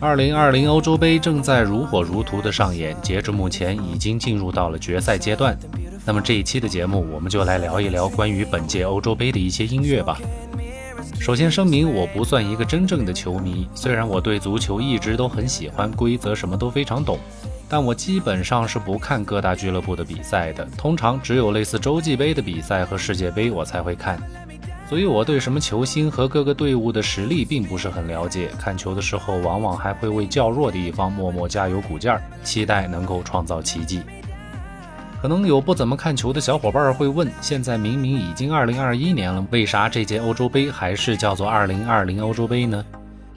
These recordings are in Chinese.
二零二零欧洲杯正在如火如荼的上演，截至目前已经进入到了决赛阶段。那么这一期的节目，我们就来聊一聊关于本届欧洲杯的一些音乐吧。首先声明，我不算一个真正的球迷，虽然我对足球一直都很喜欢，规则什么都非常懂，但我基本上是不看各大俱乐部的比赛的。通常只有类似洲际杯的比赛和世界杯我才会看，所以我对什么球星和各个队伍的实力并不是很了解。看球的时候，往往还会为较弱的一方默默加油鼓劲儿，期待能够创造奇迹。可能有不怎么看球的小伙伴会问：现在明明已经二零二一年了，为啥这届欧洲杯还是叫做二零二零欧洲杯呢？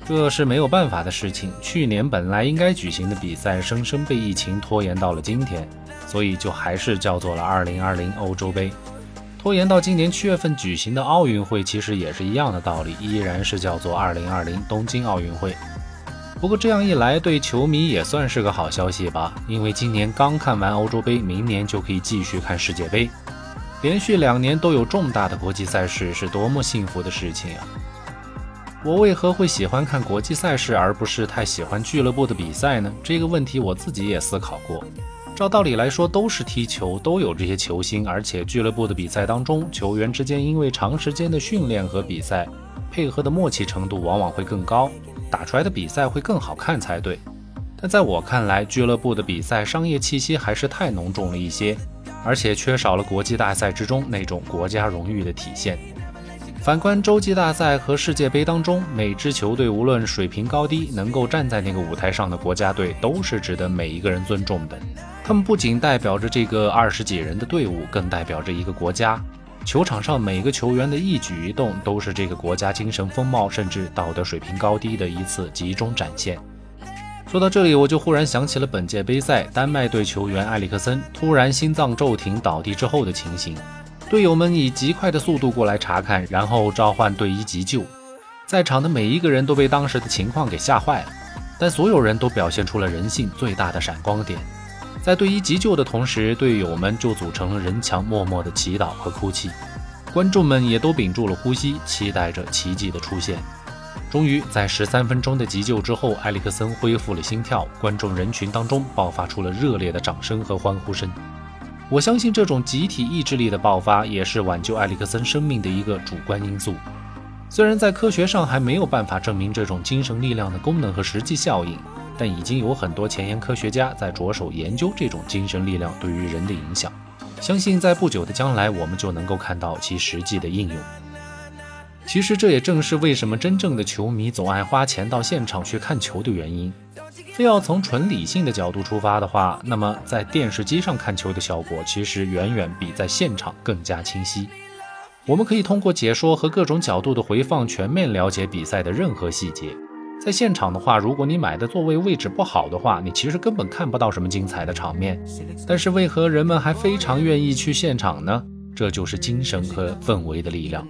这是没有办法的事情。去年本来应该举行的比赛，生生被疫情拖延到了今天，所以就还是叫做了二零二零欧洲杯。拖延到今年七月份举行的奥运会，其实也是一样的道理，依然是叫做二零二零东京奥运会。不过这样一来，对球迷也算是个好消息吧，因为今年刚看完欧洲杯，明年就可以继续看世界杯，连续两年都有重大的国际赛事，是多么幸福的事情啊！我为何会喜欢看国际赛事，而不是太喜欢俱乐部的比赛呢？这个问题我自己也思考过。照道理来说，都是踢球，都有这些球星，而且俱乐部的比赛当中，球员之间因为长时间的训练和比赛配合的默契程度往往会更高。打出来的比赛会更好看才对，但在我看来，俱乐部的比赛商业气息还是太浓重了一些，而且缺少了国际大赛之中那种国家荣誉的体现。反观洲际大赛和世界杯当中，每支球队无论水平高低，能够站在那个舞台上的国家队都是值得每一个人尊重的。他们不仅代表着这个二十几人的队伍，更代表着一个国家。球场上每个球员的一举一动都是这个国家精神风貌甚至道德水平高低的一次集中展现。说到这里，我就忽然想起了本届杯赛丹麦队球员埃里克森突然心脏骤停倒地之后的情形。队友们以极快的速度过来查看，然后召唤队医急救。在场的每一个人都被当时的情况给吓坏了，但所有人都表现出了人性最大的闪光点。在队医急救的同时，队友们就组成了人墙，默默的祈祷和哭泣。观众们也都屏住了呼吸，期待着奇迹的出现。终于，在十三分钟的急救之后，埃里克森恢复了心跳，观众人群当中爆发出了热烈的掌声和欢呼声。我相信这种集体意志力的爆发，也是挽救埃里克森生命的一个主观因素。虽然在科学上还没有办法证明这种精神力量的功能和实际效应。但已经有很多前沿科学家在着手研究这种精神力量对于人的影响，相信在不久的将来，我们就能够看到其实际的应用。其实这也正是为什么真正的球迷总爱花钱到现场去看球的原因。非要从纯理性的角度出发的话，那么在电视机上看球的效果其实远远比在现场更加清晰。我们可以通过解说和各种角度的回放，全面了解比赛的任何细节。在现场的话，如果你买的座位位置不好的话，你其实根本看不到什么精彩的场面。但是为何人们还非常愿意去现场呢？这就是精神和氛围的力量。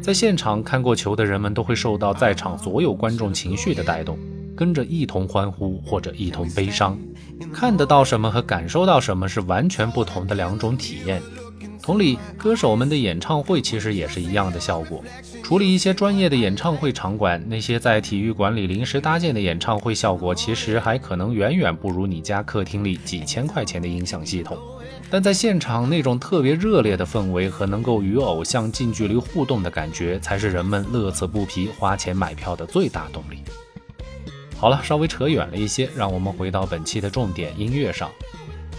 在现场看过球的人们都会受到在场所有观众情绪的带动，跟着一同欢呼或者一同悲伤。看得到什么和感受到什么是完全不同的两种体验。同理，歌手们的演唱会其实也是一样的效果。处理一些专业的演唱会场馆，那些在体育馆里临时搭建的演唱会效果，其实还可能远远不如你家客厅里几千块钱的音响系统。但在现场那种特别热烈的氛围和能够与偶像近距离互动的感觉，才是人们乐此不疲花钱买票的最大动力。好了，稍微扯远了一些，让我们回到本期的重点音乐上。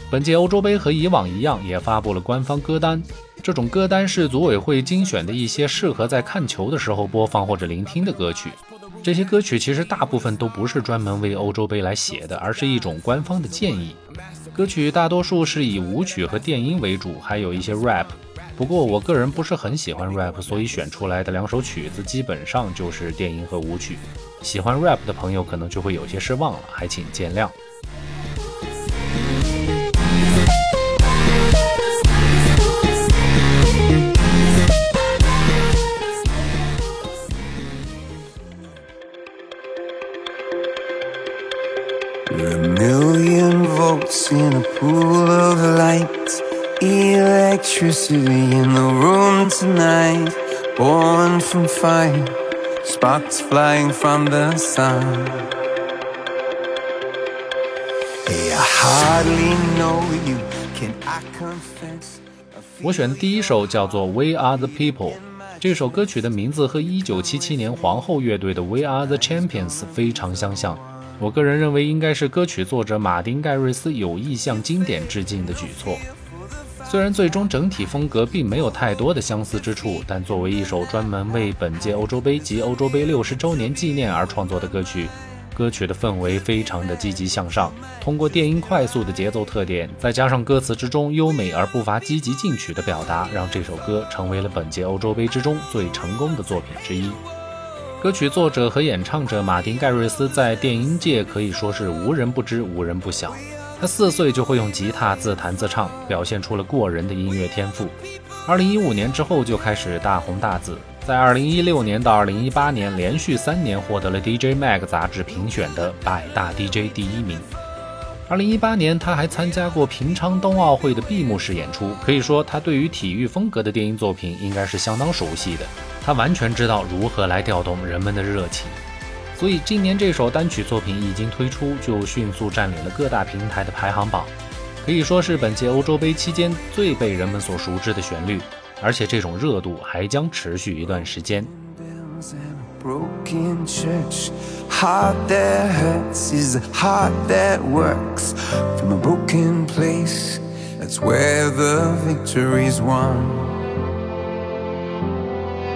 本届欧洲杯和以往一样，也发布了官方歌单。这种歌单是组委会精选的一些适合在看球的时候播放或者聆听的歌曲。这些歌曲其实大部分都不是专门为欧洲杯来写的，而是一种官方的建议。歌曲大多数是以舞曲和电音为主，还有一些 rap。不过我个人不是很喜欢 rap，所以选出来的两首曲子基本上就是电音和舞曲。喜欢 rap 的朋友可能就会有些失望了，还请见谅。Electricity in the room tonight. Born from fire, sparks flying from the sun. Hey, I hardly know you. Can I confess? 我选的第一首叫做《We Are the People》。这首歌曲的名字和1977年皇后乐队的《We Are the Champions》非常相像。我个人认为，应该是歌曲作者马丁·盖瑞斯有意向经典致敬的举措。虽然最终整体风格并没有太多的相似之处，但作为一首专门为本届欧洲杯及欧洲杯六十周年纪念而创作的歌曲，歌曲的氛围非常的积极向上。通过电音快速的节奏特点，再加上歌词之中优美而不乏积极进取的表达，让这首歌成为了本届欧洲杯之中最成功的作品之一。歌曲作者和演唱者马丁·盖瑞斯在电音界可以说是无人不知、无人不晓。他四岁就会用吉他自弹自唱，表现出了过人的音乐天赋。二零一五年之后就开始大红大紫，在二零一六年到二零一八年连续三年获得了 DJ Mag 杂志评选的百大 DJ 第一名。二零一八年他还参加过平昌冬奥会的闭幕式演出，可以说他对于体育风格的电音作品应该是相当熟悉的。他完全知道如何来调动人们的热情，所以今年这首单曲作品一经推出，就迅速占领了各大平台的排行榜，可以说是本届欧洲杯期间最被人们所熟知的旋律，而且这种热度还将持续一段时间。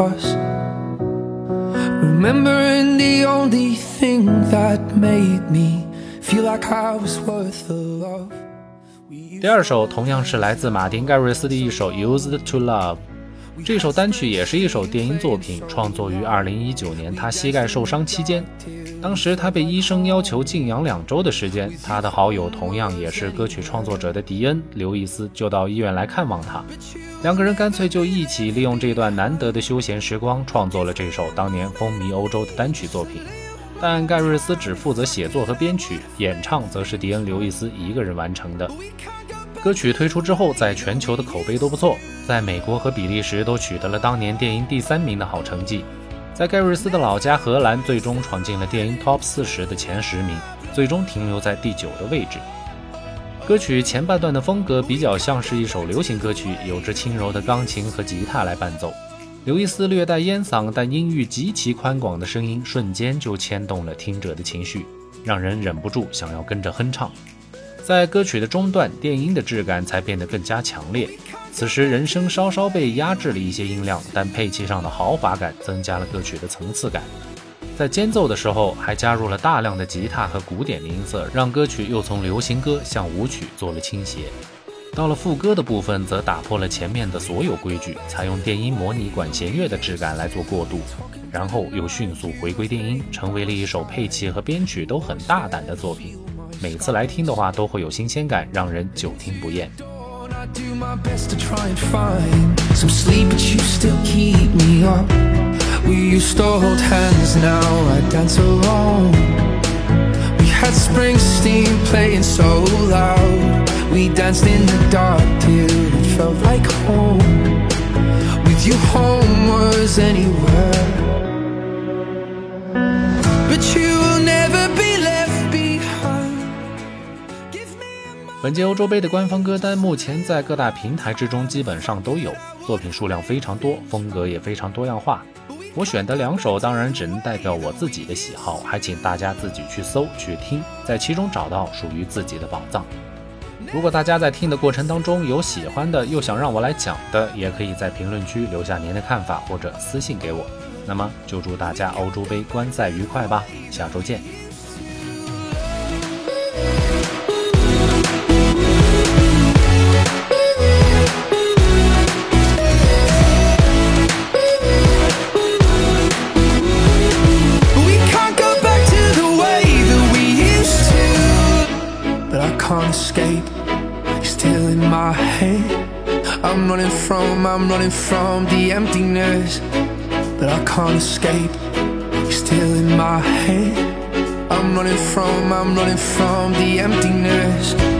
us. Remembering the only thing that made me feel like I was worth the love. 第二首同样是来自马丁·盖瑞斯的一首《Used to Love》。 这首单曲也是一首电音作品，创作于2019年他膝盖受伤期间。当时他被医生要求静养两周的时间，他的好友同样也是歌曲创作者的迪恩·刘易斯就到医院来看望他。两个人干脆就一起利用这段难得的休闲时光，创作了这首当年风靡欧洲的单曲作品。但盖瑞斯只负责写作和编曲，演唱则是迪恩·刘易斯一个人完成的。歌曲推出之后，在全球的口碑都不错，在美国和比利时都取得了当年电音第三名的好成绩。在盖瑞斯的老家荷兰，最终闯进了电音 Top 四十的前十名，最终停留在第九的位置。歌曲前半段的风格比较像是一首流行歌曲，有着轻柔的钢琴和吉他来伴奏。刘易斯略带烟嗓，但音域极其宽广的声音，瞬间就牵动了听者的情绪，让人忍不住想要跟着哼唱。在歌曲的中段，电音的质感才变得更加强烈。此时人声稍稍被压制了一些音量，但配器上的豪华感增加了歌曲的层次感。在间奏的时候，还加入了大量的吉他和古典的音色，让歌曲又从流行歌向舞曲做了倾斜。到了副歌的部分，则打破了前面的所有规矩，采用电音模拟管弦乐的质感来做过渡，然后又迅速回归电音，成为了一首配器和编曲都很大胆的作品。每次来听的话，都会有新鲜感，让人久听不厌。We used to hold hands, now I dance alone. We had Springsteen playing so loud. We danced in the dark till it felt like home. With you, home was anywhere. 本届欧洲杯的官方歌单目前在各大平台之中基本上都有，作品数量非常多，风格也非常多样化。我选的两首当然只能代表我自己的喜好，还请大家自己去搜去听，在其中找到属于自己的宝藏。如果大家在听的过程当中有喜欢的，又想让我来讲的，也可以在评论区留下您的看法或者私信给我。那么就祝大家欧洲杯观赛愉快吧，下周见。I'm running from, I'm running from the emptiness. But I can't escape. You're still in my head. I'm running from, I'm running from the emptiness.